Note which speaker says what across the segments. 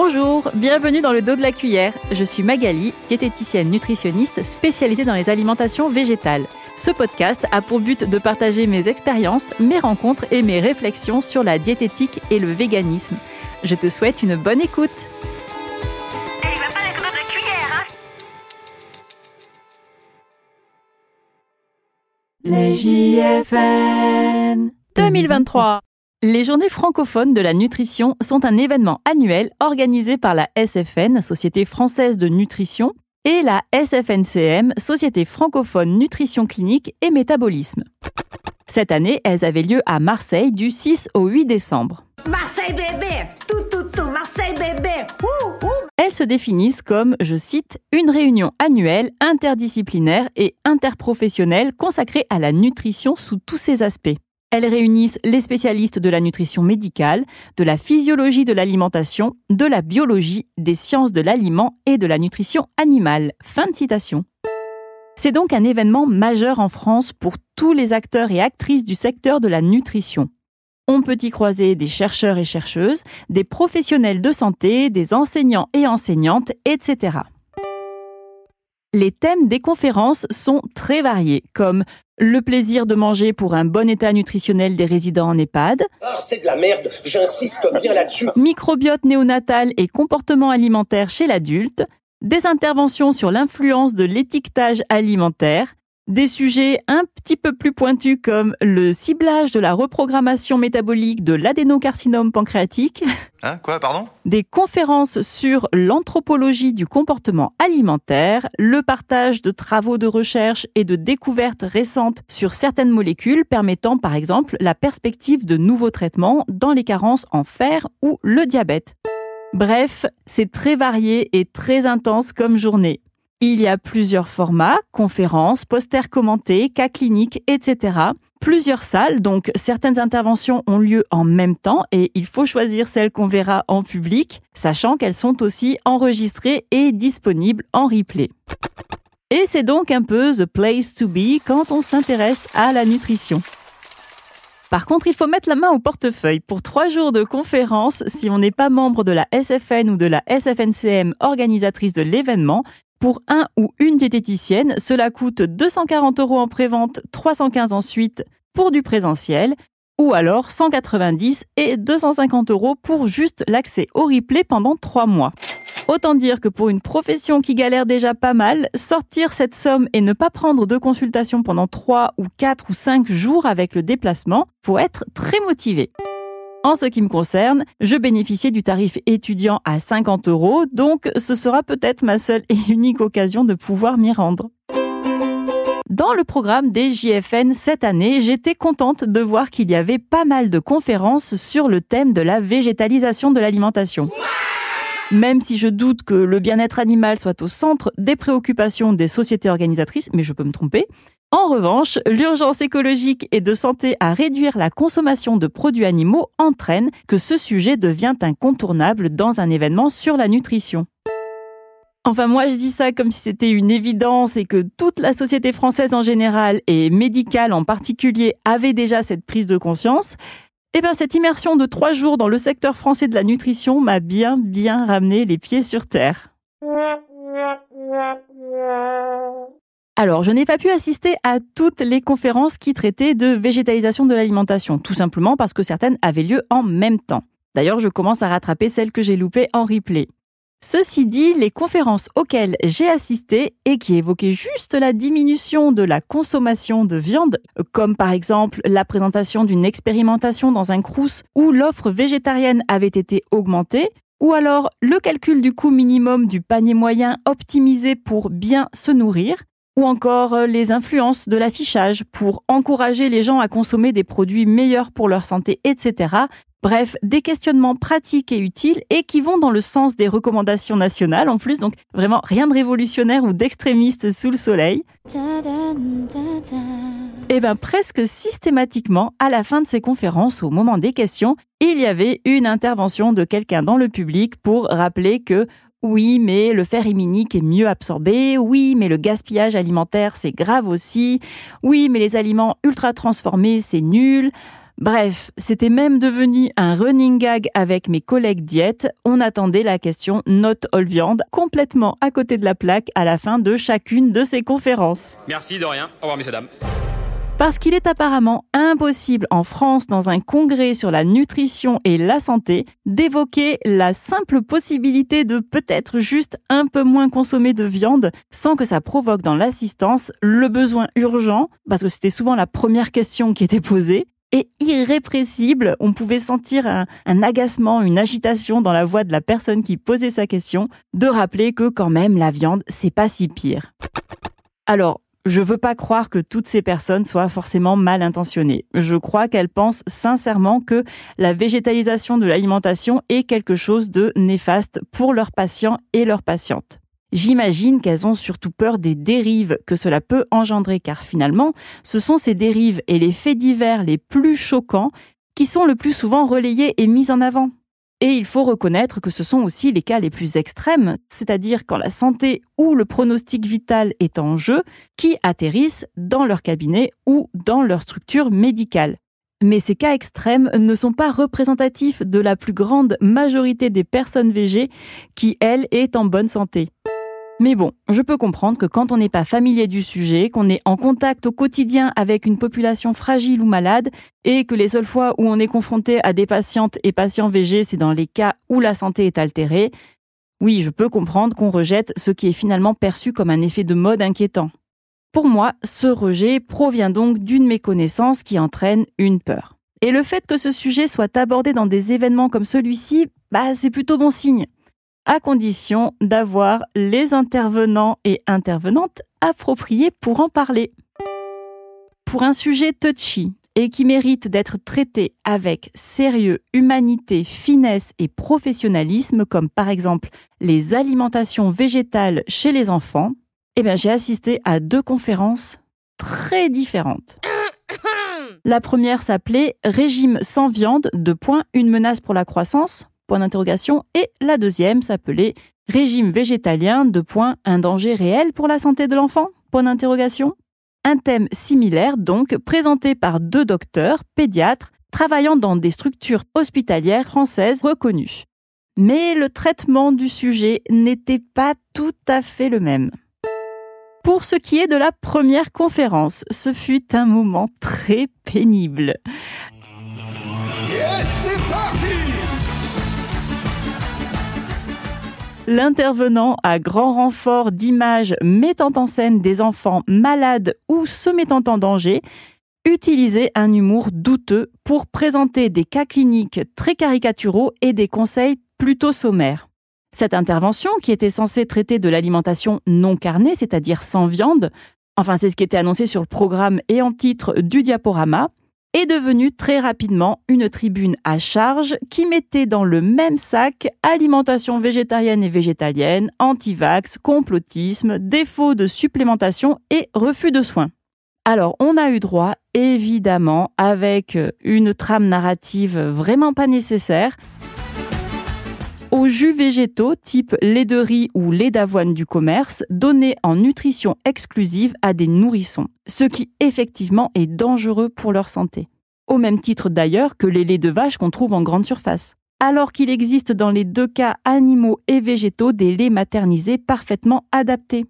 Speaker 1: Bonjour, bienvenue dans le dos de la cuillère. Je suis Magali, diététicienne nutritionniste spécialisée dans les alimentations végétales. Ce podcast a pour but de partager mes expériences, mes rencontres et mes réflexions sur la diététique et le véganisme. Je te souhaite une bonne écoute. Les JFN 2023 les journées francophones de la nutrition sont un événement annuel organisé par la SFN, Société française de nutrition, et la SFNCM, Société francophone nutrition clinique et métabolisme. Cette année, elles avaient lieu à Marseille du 6 au 8 décembre. Marseille bébé Tout, tout, tout Marseille bébé Elles se définissent comme, je cite, une réunion annuelle interdisciplinaire et interprofessionnelle consacrée à la nutrition sous tous ses aspects. Elles réunissent les spécialistes de la nutrition médicale, de la physiologie de l'alimentation, de la biologie, des sciences de l'aliment et de la nutrition animale. Fin de citation. C'est donc un événement majeur en France pour tous les acteurs et actrices du secteur de la nutrition. On peut y croiser des chercheurs et chercheuses, des professionnels de santé, des enseignants et enseignantes, etc. Les thèmes des conférences sont très variés, comme le plaisir de manger pour un bon état nutritionnel des résidents en EHPAD.
Speaker 2: Ah, c'est de la merde, j'insiste bien là-dessus.
Speaker 1: Microbiote néonatal et comportement alimentaire chez l'adulte. Des interventions sur l'influence de l'étiquetage alimentaire des sujets un petit peu plus pointus comme le ciblage de la reprogrammation métabolique de l'adénocarcinome pancréatique.
Speaker 3: Hein Quoi, pardon?
Speaker 1: Des conférences sur l'anthropologie du comportement alimentaire, le partage de travaux de recherche et de découvertes récentes sur certaines molécules permettant par exemple la perspective de nouveaux traitements dans les carences en fer ou le diabète. Bref, c'est très varié et très intense comme journée. Il y a plusieurs formats, conférences, posters commentés, cas cliniques, etc. Plusieurs salles, donc certaines interventions ont lieu en même temps et il faut choisir celles qu'on verra en public, sachant qu'elles sont aussi enregistrées et disponibles en replay. Et c'est donc un peu the place to be quand on s'intéresse à la nutrition. Par contre, il faut mettre la main au portefeuille. Pour trois jours de conférence, si on n'est pas membre de la SFN ou de la SFNCM organisatrice de l'événement, pour un ou une diététicienne, cela coûte 240 euros en prévente, 315 ensuite pour du présentiel, ou alors 190 et 250 euros pour juste l'accès au replay pendant trois mois. Autant dire que pour une profession qui galère déjà pas mal, sortir cette somme et ne pas prendre de consultation pendant 3 ou 4 ou 5 jours avec le déplacement, faut être très motivé. En ce qui me concerne, je bénéficiais du tarif étudiant à 50 euros, donc ce sera peut-être ma seule et unique occasion de pouvoir m'y rendre. Dans le programme des JFN cette année, j'étais contente de voir qu'il y avait pas mal de conférences sur le thème de la végétalisation de l'alimentation. Même si je doute que le bien-être animal soit au centre des préoccupations des sociétés organisatrices, mais je peux me tromper, en revanche, l'urgence écologique et de santé à réduire la consommation de produits animaux entraîne que ce sujet devient incontournable dans un événement sur la nutrition. Enfin, moi, je dis ça comme si c'était une évidence et que toute la société française en général et médicale en particulier avait déjà cette prise de conscience. Eh bien, cette immersion de trois jours dans le secteur français de la nutrition m'a bien, bien ramené les pieds sur terre. Alors, je n'ai pas pu assister à toutes les conférences qui traitaient de végétalisation de l'alimentation, tout simplement parce que certaines avaient lieu en même temps. D'ailleurs, je commence à rattraper celles que j'ai loupées en replay. Ceci dit, les conférences auxquelles j'ai assisté et qui évoquaient juste la diminution de la consommation de viande, comme par exemple la présentation d'une expérimentation dans un crous où l'offre végétarienne avait été augmentée, ou alors le calcul du coût minimum du panier moyen optimisé pour bien se nourrir, ou encore euh, les influences de l'affichage pour encourager les gens à consommer des produits meilleurs pour leur santé, etc. Bref, des questionnements pratiques et utiles et qui vont dans le sens des recommandations nationales en plus, donc vraiment rien de révolutionnaire ou d'extrémiste sous le soleil. Et eh bien presque systématiquement, à la fin de ces conférences, au moment des questions, il y avait une intervention de quelqu'un dans le public pour rappeler que oui, mais le fer héminique est mieux absorbé. Oui, mais le gaspillage alimentaire, c'est grave aussi. Oui, mais les aliments ultra transformés, c'est nul. Bref, c'était même devenu un running gag avec mes collègues diète. On attendait la question not all viande complètement à côté de la plaque à la fin de chacune de ces conférences.
Speaker 3: Merci de rien. Au revoir, messieurs, dames.
Speaker 1: Parce qu'il est apparemment impossible en France, dans un congrès sur la nutrition et la santé, d'évoquer la simple possibilité de peut-être juste un peu moins consommer de viande sans que ça provoque dans l'assistance le besoin urgent, parce que c'était souvent la première question qui était posée, et irrépressible. On pouvait sentir un, agacement, une agitation dans la voix de la personne qui posait sa question, de rappeler que quand même la viande, c'est pas si pire. Alors, je veux pas croire que toutes ces personnes soient forcément mal intentionnées. Je crois qu'elles pensent sincèrement que la végétalisation de l'alimentation est quelque chose de néfaste pour leurs patients et leurs patientes. J'imagine qu'elles ont surtout peur des dérives que cela peut engendrer car finalement, ce sont ces dérives et les faits divers les plus choquants qui sont le plus souvent relayés et mis en avant. Et il faut reconnaître que ce sont aussi les cas les plus extrêmes, c'est-à-dire quand la santé ou le pronostic vital est en jeu, qui atterrissent dans leur cabinet ou dans leur structure médicale. Mais ces cas extrêmes ne sont pas représentatifs de la plus grande majorité des personnes VG qui, elles, est en bonne santé. Mais bon, je peux comprendre que quand on n'est pas familier du sujet, qu'on est en contact au quotidien avec une population fragile ou malade, et que les seules fois où on est confronté à des patientes et patients VG, c'est dans les cas où la santé est altérée, oui, je peux comprendre qu'on rejette ce qui est finalement perçu comme un effet de mode inquiétant. Pour moi, ce rejet provient donc d'une méconnaissance qui entraîne une peur. Et le fait que ce sujet soit abordé dans des événements comme celui-ci, bah, c'est plutôt bon signe à condition d'avoir les intervenants et intervenantes appropriés pour en parler. Pour un sujet touchy et qui mérite d'être traité avec sérieux, humanité, finesse et professionnalisme, comme par exemple les alimentations végétales chez les enfants, eh bien, j'ai assisté à deux conférences très différentes. La première s'appelait Régime sans viande, de point, une menace pour la croissance, point d'interrogation, et la deuxième s'appelait Régime végétalien, de point, un danger réel pour la santé de l'enfant, point d'interrogation. Un thème similaire donc, présenté par deux docteurs, pédiatres, travaillant dans des structures hospitalières françaises reconnues. Mais le traitement du sujet n'était pas tout à fait le même. Pour ce qui est de la première conférence, ce fut un moment très pénible. L'intervenant à grand renfort d'images mettant en scène des enfants malades ou se mettant en danger utilisait un humour douteux pour présenter des cas cliniques très caricaturaux et des conseils plutôt sommaires. Cette intervention, qui était censée traiter de l'alimentation non carnée, c'est-à-dire sans viande, enfin c'est ce qui était annoncé sur le programme et en titre du diaporama, est devenue très rapidement une tribune à charge qui mettait dans le même sac alimentation végétarienne et végétalienne, anti-vax, complotisme, défaut de supplémentation et refus de soins. Alors, on a eu droit, évidemment, avec une trame narrative vraiment pas nécessaire, aux jus végétaux type lait de riz ou lait d'avoine du commerce donnés en nutrition exclusive à des nourrissons, ce qui effectivement est dangereux pour leur santé. Au même titre d'ailleurs que les laits de vache qu'on trouve en grande surface. Alors qu'il existe dans les deux cas animaux et végétaux des laits maternisés parfaitement adaptés.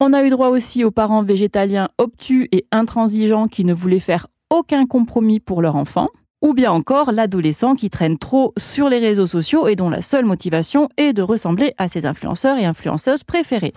Speaker 1: On a eu droit aussi aux parents végétaliens obtus et intransigeants qui ne voulaient faire aucun compromis pour leur enfant ou bien encore l'adolescent qui traîne trop sur les réseaux sociaux et dont la seule motivation est de ressembler à ses influenceurs et influenceuses préférés.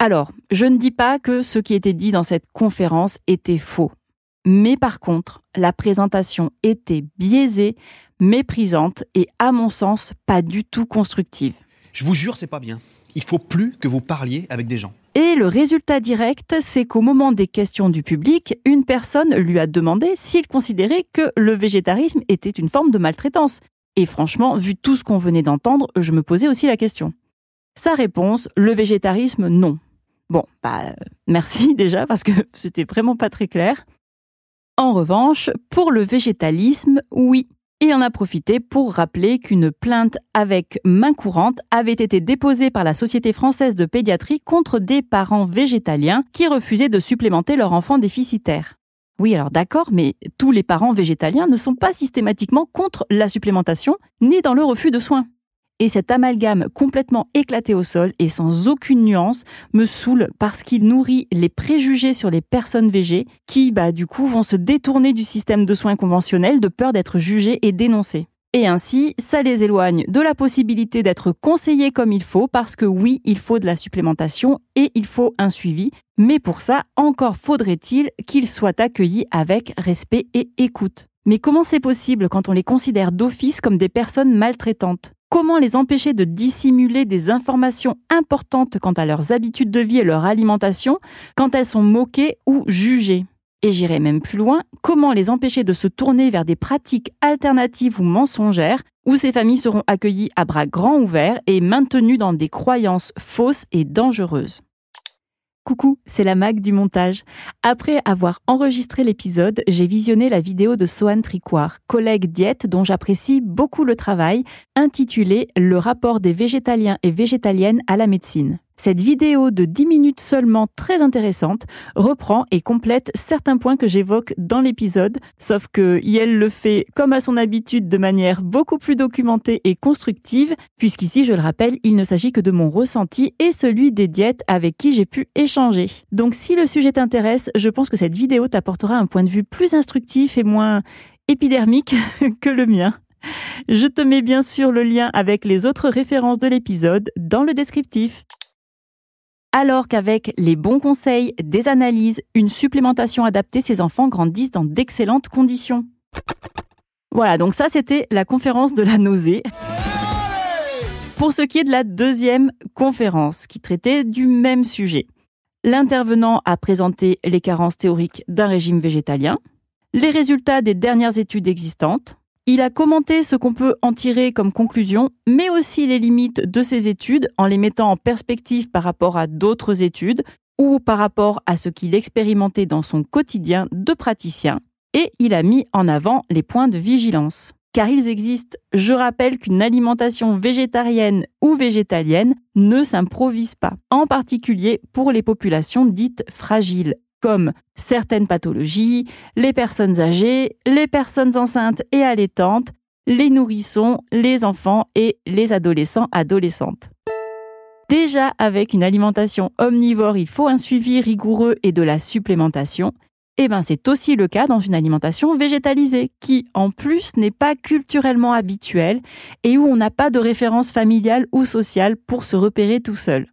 Speaker 1: Alors, je ne dis pas que ce qui était dit dans cette conférence était faux. Mais par contre, la présentation était biaisée, méprisante et, à mon sens, pas du tout constructive.
Speaker 4: Je vous jure, c'est pas bien. Il faut plus que vous parliez avec des gens.
Speaker 1: Et le résultat direct, c'est qu'au moment des questions du public, une personne lui a demandé s'il considérait que le végétarisme était une forme de maltraitance. Et franchement, vu tout ce qu'on venait d'entendre, je me posais aussi la question. Sa réponse, le végétarisme, non. Bon, bah, merci déjà, parce que c'était vraiment pas très clair. En revanche, pour le végétalisme, oui et en a profité pour rappeler qu'une plainte avec main courante avait été déposée par la Société française de pédiatrie contre des parents végétaliens qui refusaient de supplémenter leur enfant déficitaire. Oui, alors d'accord, mais tous les parents végétaliens ne sont pas systématiquement contre la supplémentation, ni dans le refus de soins. Et cet amalgame complètement éclaté au sol et sans aucune nuance me saoule parce qu'il nourrit les préjugés sur les personnes végées qui, bah, du coup, vont se détourner du système de soins conventionnel de peur d'être jugées et dénoncées. Et ainsi, ça les éloigne de la possibilité d'être conseillés comme il faut parce que oui, il faut de la supplémentation et il faut un suivi. Mais pour ça, encore faudrait-il qu'ils soient accueillis avec respect et écoute. Mais comment c'est possible quand on les considère d'office comme des personnes maltraitantes? Comment les empêcher de dissimuler des informations importantes quant à leurs habitudes de vie et leur alimentation quand elles sont moquées ou jugées? Et j'irai même plus loin, comment les empêcher de se tourner vers des pratiques alternatives ou mensongères où ces familles seront accueillies à bras grands ouverts et maintenues dans des croyances fausses et dangereuses? Coucou, c'est la Mag du montage. Après avoir enregistré l'épisode, j'ai visionné la vidéo de Sohan Tricoire, collègue diète dont j'apprécie beaucoup le travail, intitulée Le rapport des végétaliens et végétaliennes à la médecine. Cette vidéo de 10 minutes seulement très intéressante reprend et complète certains points que j'évoque dans l'épisode, sauf que Yel le fait comme à son habitude de manière beaucoup plus documentée et constructive, puisqu'ici, je le rappelle, il ne s'agit que de mon ressenti et celui des diètes avec qui j'ai pu échanger. Donc si le sujet t'intéresse, je pense que cette vidéo t'apportera un point de vue plus instructif et moins épidermique que le mien. Je te mets bien sûr le lien avec les autres références de l'épisode dans le descriptif alors qu'avec les bons conseils, des analyses, une supplémentation adaptée, ces enfants grandissent dans d'excellentes conditions. Voilà, donc ça c'était la conférence de la nausée. Pour ce qui est de la deuxième conférence, qui traitait du même sujet, l'intervenant a présenté les carences théoriques d'un régime végétalien, les résultats des dernières études existantes, il a commenté ce qu'on peut en tirer comme conclusion, mais aussi les limites de ces études en les mettant en perspective par rapport à d'autres études ou par rapport à ce qu'il expérimentait dans son quotidien de praticien. Et il a mis en avant les points de vigilance. Car ils existent. Je rappelle qu'une alimentation végétarienne ou végétalienne ne s'improvise pas, en particulier pour les populations dites fragiles comme certaines pathologies, les personnes âgées, les personnes enceintes et allaitantes, les nourrissons, les enfants et les adolescents adolescentes. Déjà avec une alimentation omnivore, il faut un suivi rigoureux et de la supplémentation. Eh ben, c'est aussi le cas dans une alimentation végétalisée, qui, en plus, n'est pas culturellement habituelle et où on n'a pas de référence familiale ou sociale pour se repérer tout seul.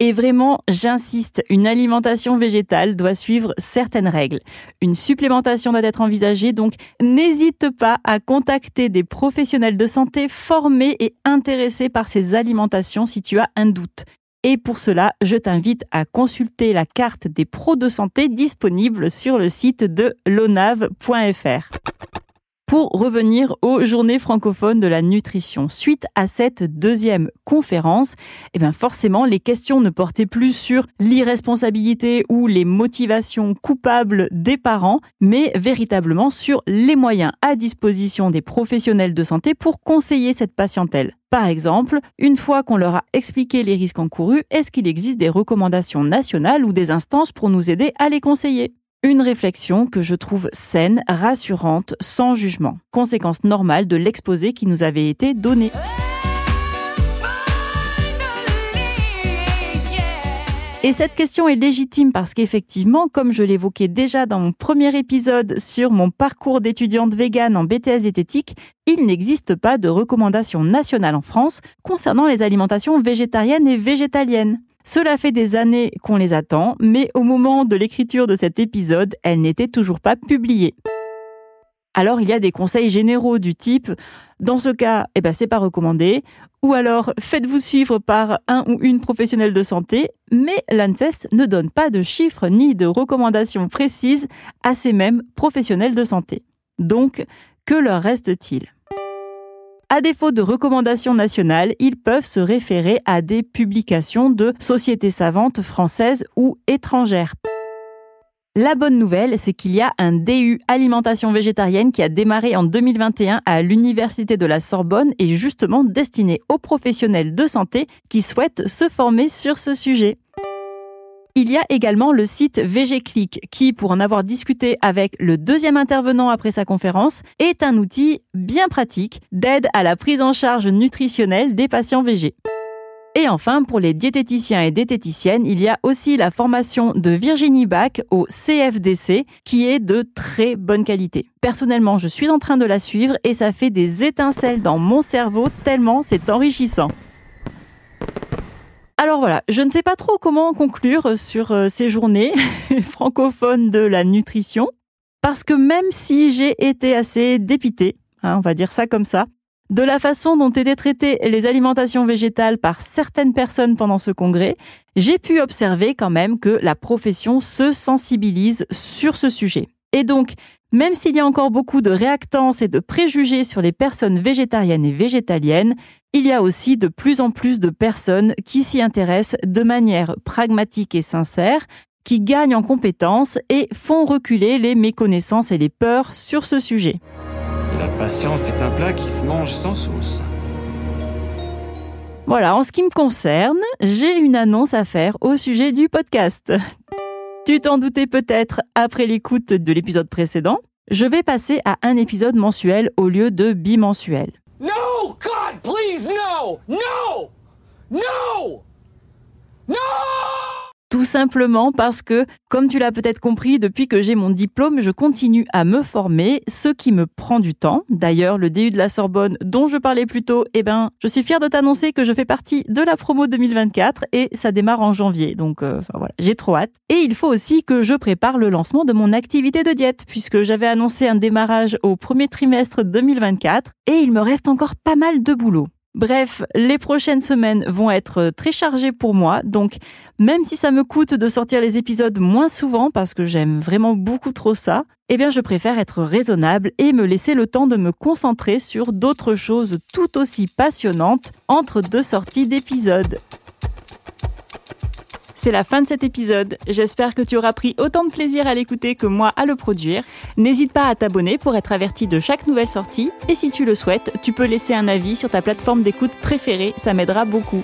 Speaker 1: Et vraiment, j'insiste, une alimentation végétale doit suivre certaines règles. Une supplémentation doit être envisagée, donc n'hésite pas à contacter des professionnels de santé formés et intéressés par ces alimentations si tu as un doute. Et pour cela, je t'invite à consulter la carte des pros de santé disponible sur le site de lonave.fr. Pour revenir aux journées francophones de la nutrition, suite à cette deuxième conférence, eh bien forcément, les questions ne portaient plus sur l'irresponsabilité ou les motivations coupables des parents, mais véritablement sur les moyens à disposition des professionnels de santé pour conseiller cette patientèle. Par exemple, une fois qu'on leur a expliqué les risques encourus, est-ce qu'il existe des recommandations nationales ou des instances pour nous aider à les conseiller? Une réflexion que je trouve saine, rassurante, sans jugement. Conséquence normale de l'exposé qui nous avait été donné. Et cette question est légitime parce qu'effectivement, comme je l'évoquais déjà dans mon premier épisode sur mon parcours d'étudiante végane en BTS diététique, il n'existe pas de recommandation nationale en France concernant les alimentations végétariennes et végétaliennes. Cela fait des années qu'on les attend, mais au moment de l'écriture de cet épisode, elles n'étaient toujours pas publiées. Alors il y a des conseils généraux du type dans ce cas, eh ben c'est pas recommandé ou alors faites-vous suivre par un ou une professionnelle de santé, mais l'ANSES ne donne pas de chiffres ni de recommandations précises à ces mêmes professionnels de santé. Donc, que leur reste-t-il? À défaut de recommandations nationales, ils peuvent se référer à des publications de sociétés savantes françaises ou étrangères. La bonne nouvelle, c'est qu'il y a un DU alimentation végétarienne qui a démarré en 2021 à l'Université de la Sorbonne et justement destiné aux professionnels de santé qui souhaitent se former sur ce sujet. Il y a également le site VGClick qui, pour en avoir discuté avec le deuxième intervenant après sa conférence, est un outil bien pratique d'aide à la prise en charge nutritionnelle des patients VG. Et enfin, pour les diététiciens et diététiciennes, il y a aussi la formation de Virginie Bach au CFDC qui est de très bonne qualité. Personnellement, je suis en train de la suivre et ça fait des étincelles dans mon cerveau tellement c'est enrichissant. Alors voilà, je ne sais pas trop comment conclure sur euh, ces journées francophones de la nutrition, parce que même si j'ai été assez dépitée, hein, on va dire ça comme ça, de la façon dont étaient traitées les alimentations végétales par certaines personnes pendant ce congrès, j'ai pu observer quand même que la profession se sensibilise sur ce sujet. Et donc, même s'il y a encore beaucoup de réactance et de préjugés sur les personnes végétariennes et végétaliennes, il y a aussi de plus en plus de personnes qui s'y intéressent de manière pragmatique et sincère, qui gagnent en compétences et font reculer les méconnaissances et les peurs sur ce sujet.
Speaker 3: La patience est un plat qui se mange sans sauce.
Speaker 1: Voilà, en ce qui me concerne, j'ai une annonce à faire au sujet du podcast. Tu t'en doutais peut-être après l'écoute de l'épisode précédent. Je vais passer à un épisode mensuel au lieu de bimensuel.
Speaker 5: No! God, please, no! No! No! No!
Speaker 1: Tout simplement parce que, comme tu l'as peut-être compris, depuis que j'ai mon diplôme, je continue à me former, ce qui me prend du temps. D'ailleurs, le DU de la Sorbonne dont je parlais plus tôt, eh ben, je suis fière de t'annoncer que je fais partie de la promo 2024 et ça démarre en janvier. Donc, euh, voilà, j'ai trop hâte. Et il faut aussi que je prépare le lancement de mon activité de diète puisque j'avais annoncé un démarrage au premier trimestre 2024 et il me reste encore pas mal de boulot. Bref, les prochaines semaines vont être très chargées pour moi, donc même si ça me coûte de sortir les épisodes moins souvent parce que j'aime vraiment beaucoup trop ça, eh bien je préfère être raisonnable et me laisser le temps de me concentrer sur d'autres choses tout aussi passionnantes entre deux sorties d'épisodes. C'est la fin de cet épisode. J'espère que tu auras pris autant de plaisir à l'écouter que moi à le produire. N'hésite pas à t'abonner pour être averti de chaque nouvelle sortie. Et si tu le souhaites, tu peux laisser un avis sur ta plateforme d'écoute préférée. Ça m'aidera beaucoup.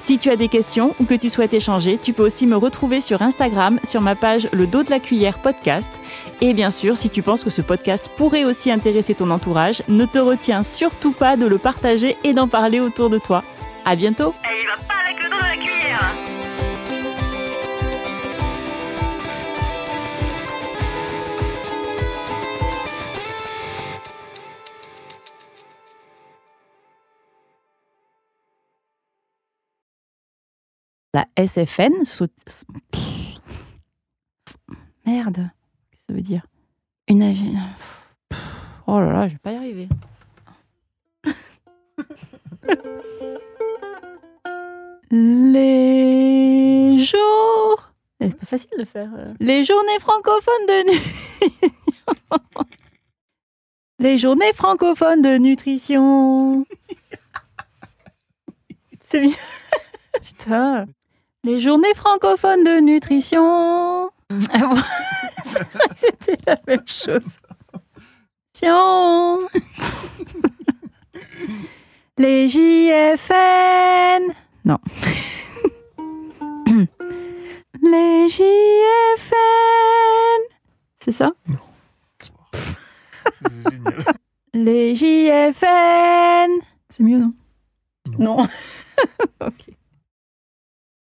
Speaker 1: Si tu as des questions ou que tu souhaites échanger, tu peux aussi me retrouver sur Instagram sur ma page Le dos de la cuillère podcast. Et bien sûr, si tu penses que ce podcast pourrait aussi intéresser ton entourage, ne te retiens surtout pas de le partager et d'en parler autour de toi. À bientôt!
Speaker 6: La
Speaker 1: SFN saute... Merde, qu'est-ce que ça veut dire? Une avi... Oh là là, je vais pas y arriver. Les jours... Eh, C'est pas facile de faire. euh. Les journées francophones de nutrition. Les journées francophones de nutrition. C'est mieux. Putain. Les journées francophones de nutrition. Bon, c'est vrai que C'était la même chose. Sion. Les JFN. Non. Les JFN. C'est ça?
Speaker 4: Génial.
Speaker 1: Les JFN. C'est mieux, non? Non.